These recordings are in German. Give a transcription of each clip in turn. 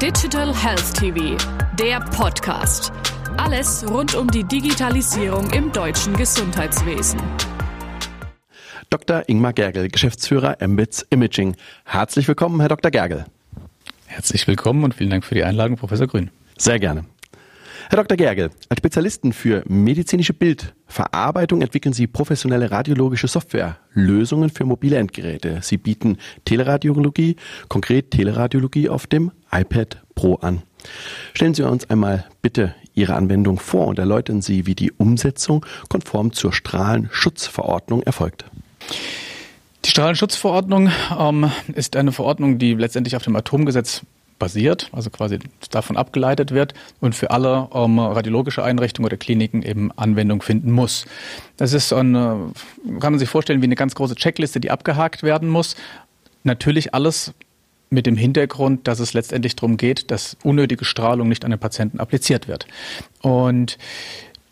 Digital Health TV, der Podcast. Alles rund um die Digitalisierung im deutschen Gesundheitswesen. Dr. Ingmar Gergel, Geschäftsführer Embits Imaging. Herzlich willkommen, Herr Dr. Gergel. Herzlich willkommen und vielen Dank für die Einladung, Professor Grün. Sehr gerne. Herr Dr. Gergel, als Spezialisten für medizinische Bildverarbeitung entwickeln Sie professionelle radiologische Software, Lösungen für mobile Endgeräte. Sie bieten Teleradiologie, konkret Teleradiologie auf dem iPad Pro an. Stellen Sie uns einmal bitte Ihre Anwendung vor und erläutern Sie, wie die Umsetzung konform zur Strahlenschutzverordnung erfolgt. Die Strahlenschutzverordnung ähm, ist eine Verordnung, die letztendlich auf dem Atomgesetz basiert, also quasi davon abgeleitet wird und für alle ähm, radiologische Einrichtungen oder Kliniken eben Anwendung finden muss. Das ist so eine, kann man sich vorstellen, wie eine ganz große Checkliste, die abgehakt werden muss. Natürlich alles mit dem Hintergrund, dass es letztendlich darum geht, dass unnötige Strahlung nicht an den Patienten appliziert wird. Und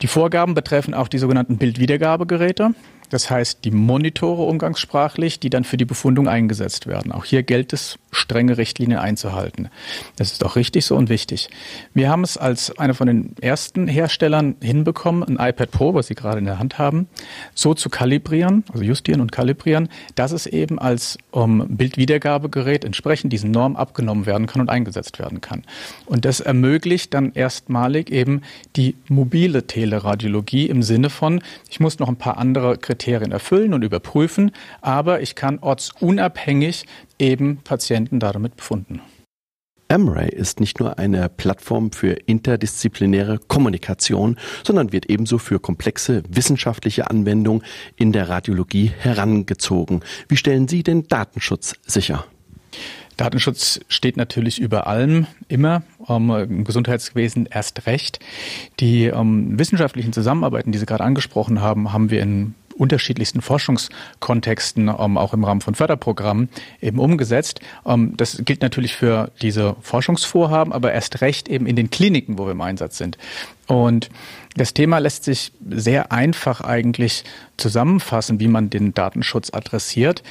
die Vorgaben betreffen auch die sogenannten Bildwiedergabegeräte. Das heißt, die Monitore umgangssprachlich, die dann für die Befundung eingesetzt werden. Auch hier gilt es, strenge Richtlinien einzuhalten. Das ist auch richtig so und wichtig. Wir haben es als einer von den ersten Herstellern hinbekommen, ein iPad Pro, was Sie gerade in der Hand haben, so zu kalibrieren, also justieren und kalibrieren, dass es eben als um, Bildwiedergabegerät entsprechend diesen Norm abgenommen werden kann und eingesetzt werden kann. Und das ermöglicht dann erstmalig eben die mobile Teleradiologie im Sinne von, ich muss noch ein paar andere Kriterien Kriterien erfüllen und überprüfen, aber ich kann ortsunabhängig eben Patienten damit befunden. Amray ist nicht nur eine Plattform für interdisziplinäre Kommunikation, sondern wird ebenso für komplexe wissenschaftliche Anwendungen in der Radiologie herangezogen. Wie stellen Sie den Datenschutz sicher? Datenschutz steht natürlich über allem, immer, ähm, im Gesundheitswesen erst recht. Die ähm, wissenschaftlichen Zusammenarbeiten, die Sie gerade angesprochen haben, haben wir in unterschiedlichsten Forschungskontexten, ähm, auch im Rahmen von Förderprogrammen, eben umgesetzt. Ähm, das gilt natürlich für diese Forschungsvorhaben, aber erst recht eben in den Kliniken, wo wir im Einsatz sind. Und das Thema lässt sich sehr einfach eigentlich zusammenfassen, wie man den Datenschutz adressiert.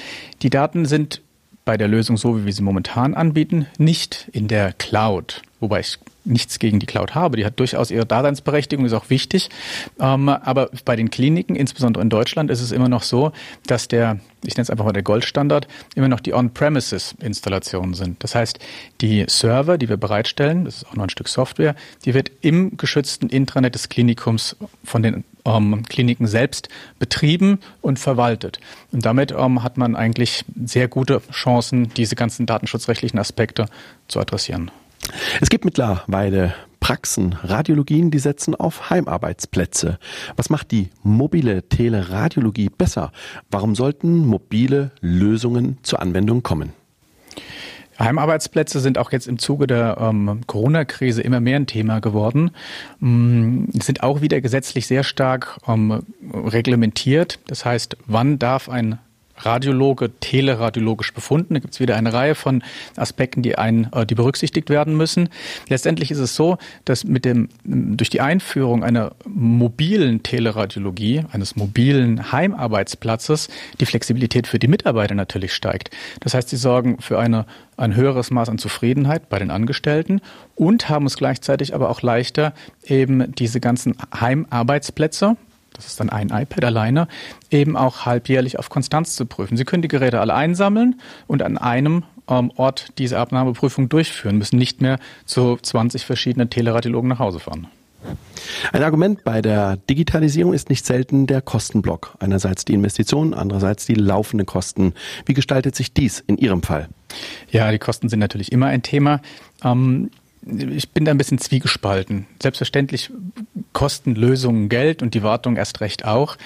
Die Daten sind bei der Lösung, so wie wir sie momentan anbieten, nicht in der Cloud. Wobei ich nichts gegen die Cloud habe. Die hat durchaus ihre Daseinsberechtigung, ist auch wichtig. Ähm, aber bei den Kliniken, insbesondere in Deutschland, ist es immer noch so, dass der, ich nenne es einfach mal der Goldstandard, immer noch die On-Premises-Installationen sind. Das heißt, die Server, die wir bereitstellen, das ist auch noch ein Stück Software, die wird im geschützten Intranet des Klinikums von den ähm, Kliniken selbst betrieben und verwaltet. Und damit ähm, hat man eigentlich sehr gute Chancen, diese ganzen datenschutzrechtlichen Aspekte zu adressieren. Es gibt mittlerweile Praxen, Radiologien, die setzen auf Heimarbeitsplätze. Was macht die mobile Teleradiologie besser? Warum sollten mobile Lösungen zur Anwendung kommen? Heimarbeitsplätze sind auch jetzt im Zuge der ähm, Corona-Krise immer mehr ein Thema geworden. Ähm, sind auch wieder gesetzlich sehr stark ähm, reglementiert. Das heißt, wann darf ein Radiologe teleradiologisch befunden. Da gibt es wieder eine Reihe von Aspekten, die, ein, äh, die berücksichtigt werden müssen. Letztendlich ist es so, dass mit dem, durch die Einführung einer mobilen Teleradiologie, eines mobilen Heimarbeitsplatzes, die Flexibilität für die Mitarbeiter natürlich steigt. Das heißt, sie sorgen für eine, ein höheres Maß an Zufriedenheit bei den Angestellten und haben es gleichzeitig aber auch leichter, eben diese ganzen Heimarbeitsplätze, das ist dann ein iPad alleine, eben auch halbjährlich auf Konstanz zu prüfen. Sie können die Geräte alle einsammeln und an einem ähm, Ort diese Abnahmeprüfung durchführen, müssen nicht mehr zu 20 verschiedenen Teleradiologen nach Hause fahren. Ein Argument bei der Digitalisierung ist nicht selten der Kostenblock. Einerseits die Investitionen, andererseits die laufenden Kosten. Wie gestaltet sich dies in Ihrem Fall? Ja, die Kosten sind natürlich immer ein Thema. Ähm, ich bin da ein bisschen zwiegespalten. Selbstverständlich kosten Lösungen Geld und die Wartung erst recht auch.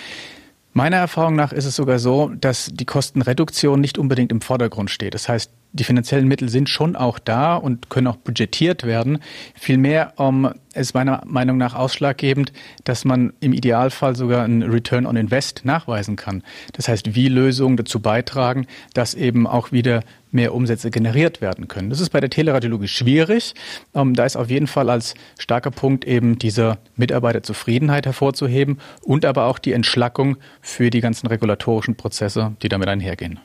Meiner Erfahrung nach ist es sogar so, dass die Kostenreduktion nicht unbedingt im Vordergrund steht. Das heißt, die finanziellen Mittel sind schon auch da und können auch budgetiert werden. Vielmehr um, ist meiner Meinung nach ausschlaggebend, dass man im Idealfall sogar einen Return on Invest nachweisen kann. Das heißt, wie Lösungen dazu beitragen, dass eben auch wieder mehr Umsätze generiert werden können. Das ist bei der Teleradiologie schwierig. Um, da ist auf jeden Fall als starker Punkt eben diese Mitarbeiterzufriedenheit hervorzuheben und aber auch die Entschlackung für die ganzen regulatorischen Prozesse, die damit einhergehen.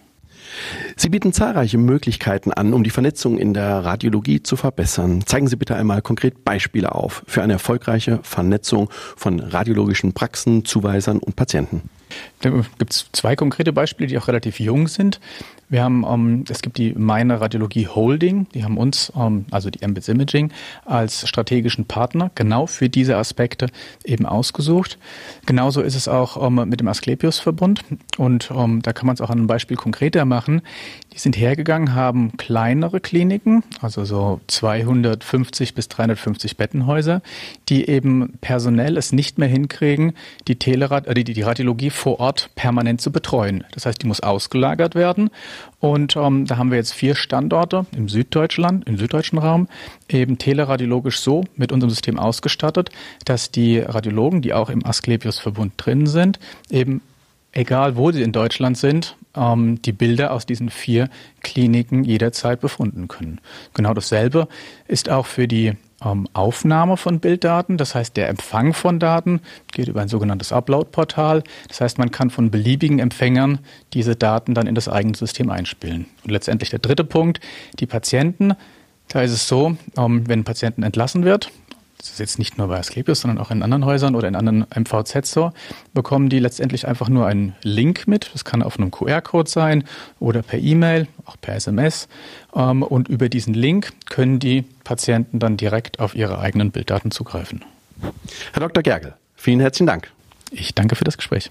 Sie bieten zahlreiche Möglichkeiten an, um die Vernetzung in der Radiologie zu verbessern. Zeigen Sie bitte einmal konkret Beispiele auf für eine erfolgreiche Vernetzung von radiologischen Praxen, Zuweisern und Patienten. Da gibt es zwei konkrete Beispiele, die auch relativ jung sind. Wir haben, ähm, es gibt die Meine Radiologie Holding, die haben uns, ähm, also die Embeds Imaging, als strategischen Partner genau für diese Aspekte eben ausgesucht. Genauso ist es auch ähm, mit dem Asklepios Verbund und ähm, da kann man es auch an einem Beispiel konkreter machen. Die sind hergegangen, haben kleinere Kliniken, also so 250 bis 350 Bettenhäuser, die eben personell es nicht mehr hinkriegen, die, Telerad äh, die, die Radiologie vor Ort permanent zu betreuen. Das heißt, die muss ausgelagert werden. Und ähm, da haben wir jetzt vier Standorte im Süddeutschland, im süddeutschen Raum, eben teleradiologisch so mit unserem System ausgestattet, dass die Radiologen, die auch im Asklepios-Verbund drin sind, eben egal wo sie in Deutschland sind, ähm, die Bilder aus diesen vier Kliniken jederzeit befunden können. Genau dasselbe ist auch für die ähm, Aufnahme von Bilddaten. Das heißt, der Empfang von Daten geht über ein sogenanntes Upload-Portal. Das heißt, man kann von beliebigen Empfängern diese Daten dann in das eigene System einspielen. Und letztendlich der dritte Punkt, die Patienten. Da ist es so, ähm, wenn ein Patienten entlassen wird, das ist jetzt nicht nur bei Asklepios, sondern auch in anderen Häusern oder in anderen MVZ so, bekommen die letztendlich einfach nur einen Link mit. Das kann auf einem QR-Code sein oder per E-Mail, auch per SMS. Ähm, und über diesen Link können die Patienten dann direkt auf ihre eigenen Bilddaten zugreifen. Herr Dr. Gergel, vielen herzlichen Dank. Ich danke für das Gespräch.